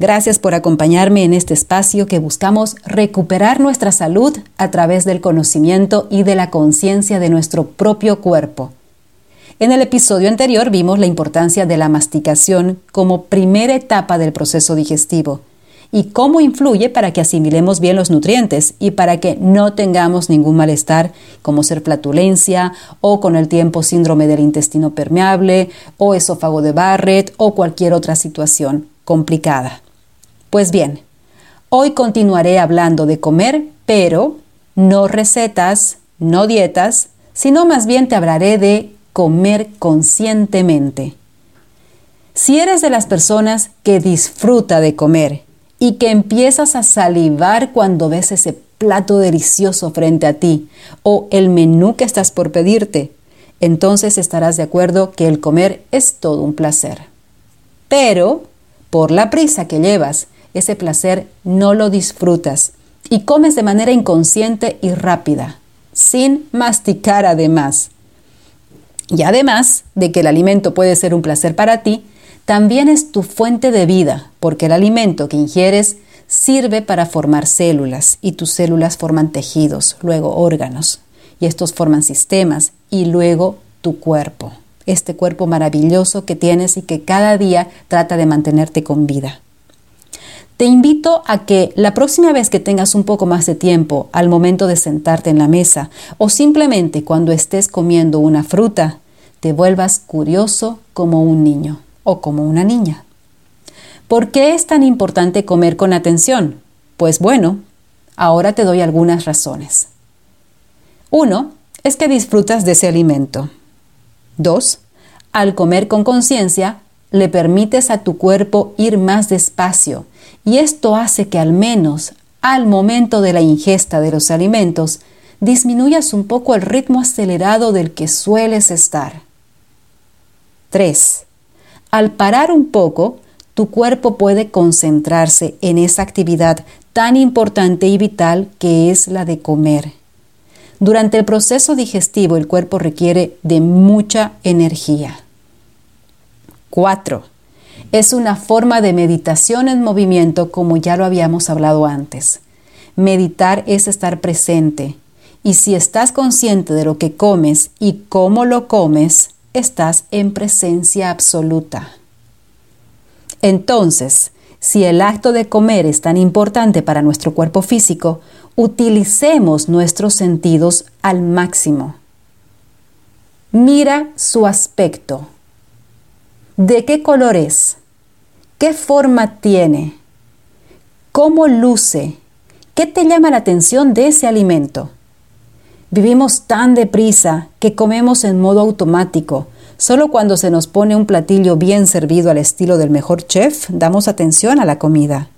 Gracias por acompañarme en este espacio que buscamos recuperar nuestra salud a través del conocimiento y de la conciencia de nuestro propio cuerpo. En el episodio anterior vimos la importancia de la masticación como primera etapa del proceso digestivo y cómo influye para que asimilemos bien los nutrientes y para que no tengamos ningún malestar como ser flatulencia o con el tiempo síndrome del intestino permeable o esófago de Barrett o cualquier otra situación complicada. Pues bien, hoy continuaré hablando de comer, pero no recetas, no dietas, sino más bien te hablaré de comer conscientemente. Si eres de las personas que disfruta de comer y que empiezas a salivar cuando ves ese plato delicioso frente a ti o el menú que estás por pedirte, entonces estarás de acuerdo que el comer es todo un placer. Pero, por la prisa que llevas ese placer no lo disfrutas y comes de manera inconsciente y rápida, sin masticar además. Y además de que el alimento puede ser un placer para ti, también es tu fuente de vida, porque el alimento que ingieres sirve para formar células y tus células forman tejidos, luego órganos, y estos forman sistemas y luego tu cuerpo, este cuerpo maravilloso que tienes y que cada día trata de mantenerte con vida. Te invito a que la próxima vez que tengas un poco más de tiempo al momento de sentarte en la mesa o simplemente cuando estés comiendo una fruta, te vuelvas curioso como un niño o como una niña. ¿Por qué es tan importante comer con atención? Pues bueno, ahora te doy algunas razones. Uno, es que disfrutas de ese alimento. Dos, al comer con conciencia, le permites a tu cuerpo ir más despacio y esto hace que al menos al momento de la ingesta de los alimentos disminuyas un poco el ritmo acelerado del que sueles estar. 3. Al parar un poco, tu cuerpo puede concentrarse en esa actividad tan importante y vital que es la de comer. Durante el proceso digestivo el cuerpo requiere de mucha energía. 4. Es una forma de meditación en movimiento como ya lo habíamos hablado antes. Meditar es estar presente y si estás consciente de lo que comes y cómo lo comes, estás en presencia absoluta. Entonces, si el acto de comer es tan importante para nuestro cuerpo físico, utilicemos nuestros sentidos al máximo. Mira su aspecto ¿De qué color es? ¿Qué forma tiene? ¿Cómo luce? ¿Qué te llama la atención de ese alimento? Vivimos tan deprisa que comemos en modo automático. Solo cuando se nos pone un platillo bien servido al estilo del mejor chef, damos atención a la comida.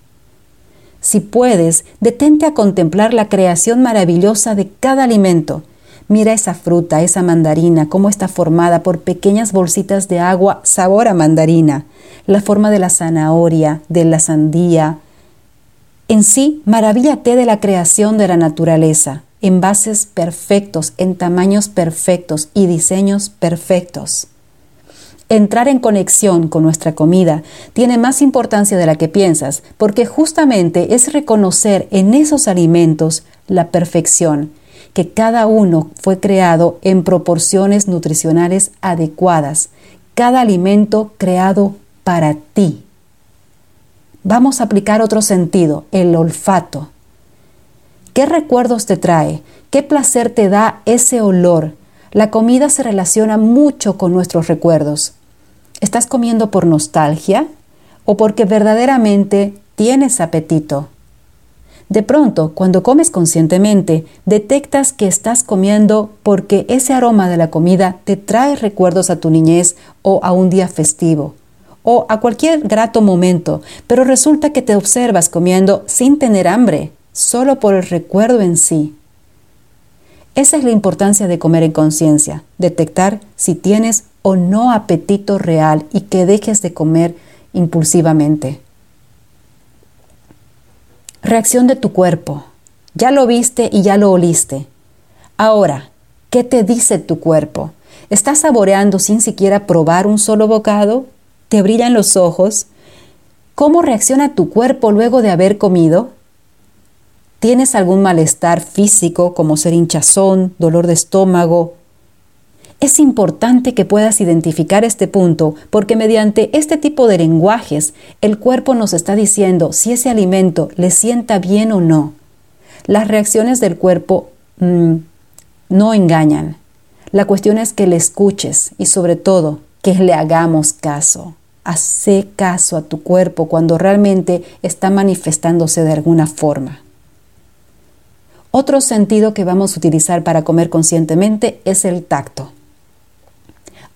Si puedes, detente a contemplar la creación maravillosa de cada alimento Mira esa fruta, esa mandarina, cómo está formada por pequeñas bolsitas de agua sabor a mandarina, la forma de la zanahoria, de la sandía. En sí, maravíllate de la creación de la naturaleza, envases perfectos, en tamaños perfectos y diseños perfectos. Entrar en conexión con nuestra comida tiene más importancia de la que piensas, porque justamente es reconocer en esos alimentos la perfección, que cada uno fue creado en proporciones nutricionales adecuadas, cada alimento creado para ti. Vamos a aplicar otro sentido, el olfato. ¿Qué recuerdos te trae? ¿Qué placer te da ese olor? La comida se relaciona mucho con nuestros recuerdos. ¿Estás comiendo por nostalgia o porque verdaderamente tienes apetito? De pronto, cuando comes conscientemente, detectas que estás comiendo porque ese aroma de la comida te trae recuerdos a tu niñez o a un día festivo o a cualquier grato momento, pero resulta que te observas comiendo sin tener hambre, solo por el recuerdo en sí. Esa es la importancia de comer en conciencia, detectar si tienes o no apetito real y que dejes de comer impulsivamente. Reacción de tu cuerpo. Ya lo viste y ya lo oliste. Ahora, ¿qué te dice tu cuerpo? ¿Estás saboreando sin siquiera probar un solo bocado? ¿Te brillan los ojos? ¿Cómo reacciona tu cuerpo luego de haber comido? ¿Tienes algún malestar físico como ser hinchazón, dolor de estómago? Es importante que puedas identificar este punto porque mediante este tipo de lenguajes el cuerpo nos está diciendo si ese alimento le sienta bien o no. Las reacciones del cuerpo mm, no engañan. La cuestión es que le escuches y sobre todo que le hagamos caso. Hace caso a tu cuerpo cuando realmente está manifestándose de alguna forma. Otro sentido que vamos a utilizar para comer conscientemente es el tacto.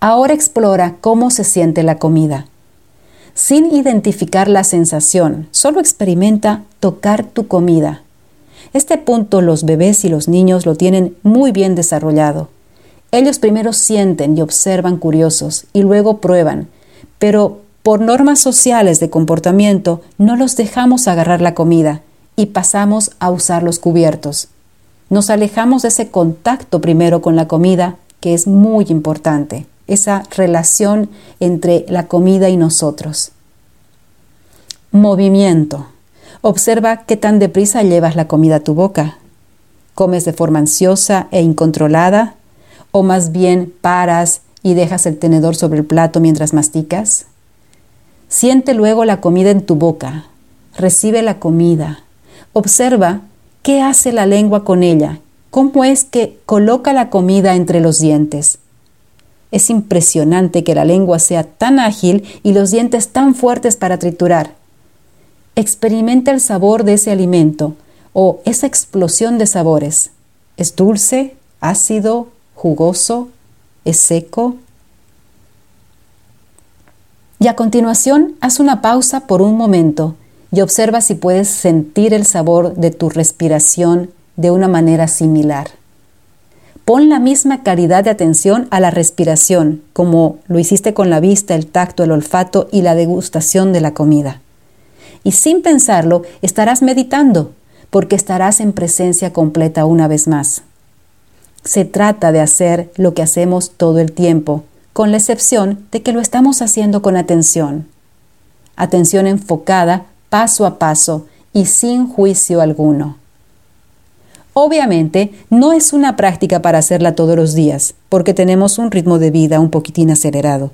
Ahora explora cómo se siente la comida. Sin identificar la sensación, solo experimenta tocar tu comida. Este punto los bebés y los niños lo tienen muy bien desarrollado. Ellos primero sienten y observan curiosos y luego prueban, pero por normas sociales de comportamiento no los dejamos agarrar la comida y pasamos a usar los cubiertos. Nos alejamos de ese contacto primero con la comida, que es muy importante, esa relación entre la comida y nosotros. Movimiento. Observa qué tan deprisa llevas la comida a tu boca. ¿Comes de forma ansiosa e incontrolada? ¿O más bien paras y dejas el tenedor sobre el plato mientras masticas? Siente luego la comida en tu boca. Recibe la comida. Observa qué hace la lengua con ella. ¿Cómo es que coloca la comida entre los dientes? Es impresionante que la lengua sea tan ágil y los dientes tan fuertes para triturar. Experimenta el sabor de ese alimento o esa explosión de sabores. ¿Es dulce, ácido, jugoso? ¿Es seco? Y a continuación, haz una pausa por un momento y observa si puedes sentir el sabor de tu respiración de una manera similar. Pon la misma calidad de atención a la respiración, como lo hiciste con la vista, el tacto, el olfato y la degustación de la comida. Y sin pensarlo, estarás meditando, porque estarás en presencia completa una vez más. Se trata de hacer lo que hacemos todo el tiempo, con la excepción de que lo estamos haciendo con atención. Atención enfocada paso a paso y sin juicio alguno. Obviamente, no es una práctica para hacerla todos los días, porque tenemos un ritmo de vida un poquitín acelerado.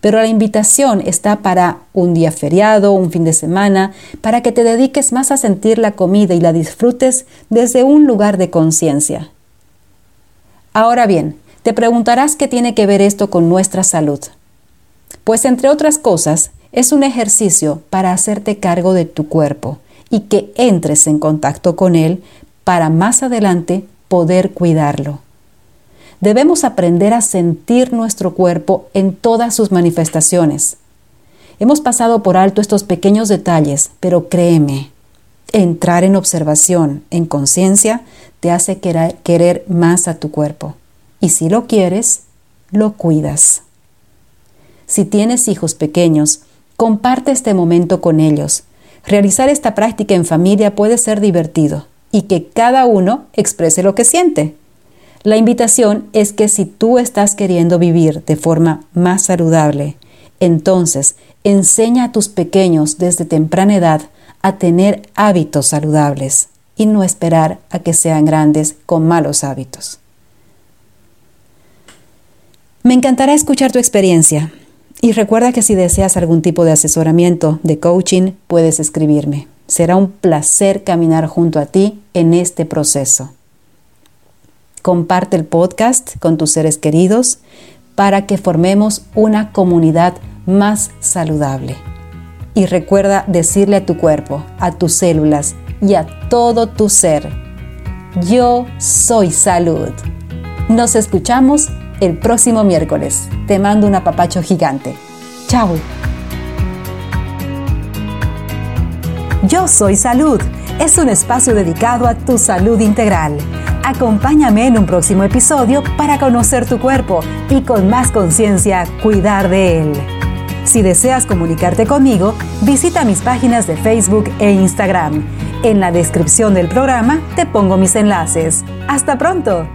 Pero la invitación está para un día feriado, un fin de semana, para que te dediques más a sentir la comida y la disfrutes desde un lugar de conciencia. Ahora bien, te preguntarás qué tiene que ver esto con nuestra salud. Pues entre otras cosas, es un ejercicio para hacerte cargo de tu cuerpo y que entres en contacto con él para más adelante poder cuidarlo. Debemos aprender a sentir nuestro cuerpo en todas sus manifestaciones. Hemos pasado por alto estos pequeños detalles, pero créeme, entrar en observación, en conciencia, te hace querer más a tu cuerpo. Y si lo quieres, lo cuidas. Si tienes hijos pequeños, Comparte este momento con ellos. Realizar esta práctica en familia puede ser divertido y que cada uno exprese lo que siente. La invitación es que si tú estás queriendo vivir de forma más saludable, entonces enseña a tus pequeños desde temprana edad a tener hábitos saludables y no esperar a que sean grandes con malos hábitos. Me encantará escuchar tu experiencia. Y recuerda que si deseas algún tipo de asesoramiento, de coaching, puedes escribirme. Será un placer caminar junto a ti en este proceso. Comparte el podcast con tus seres queridos para que formemos una comunidad más saludable. Y recuerda decirle a tu cuerpo, a tus células y a todo tu ser, yo soy salud. Nos escuchamos el próximo miércoles. Te mando un apapacho gigante. Chao. Soy Salud es un espacio dedicado a tu salud integral. Acompáñame en un próximo episodio para conocer tu cuerpo y con más conciencia cuidar de él. Si deseas comunicarte conmigo, visita mis páginas de Facebook e Instagram. En la descripción del programa te pongo mis enlaces. Hasta pronto.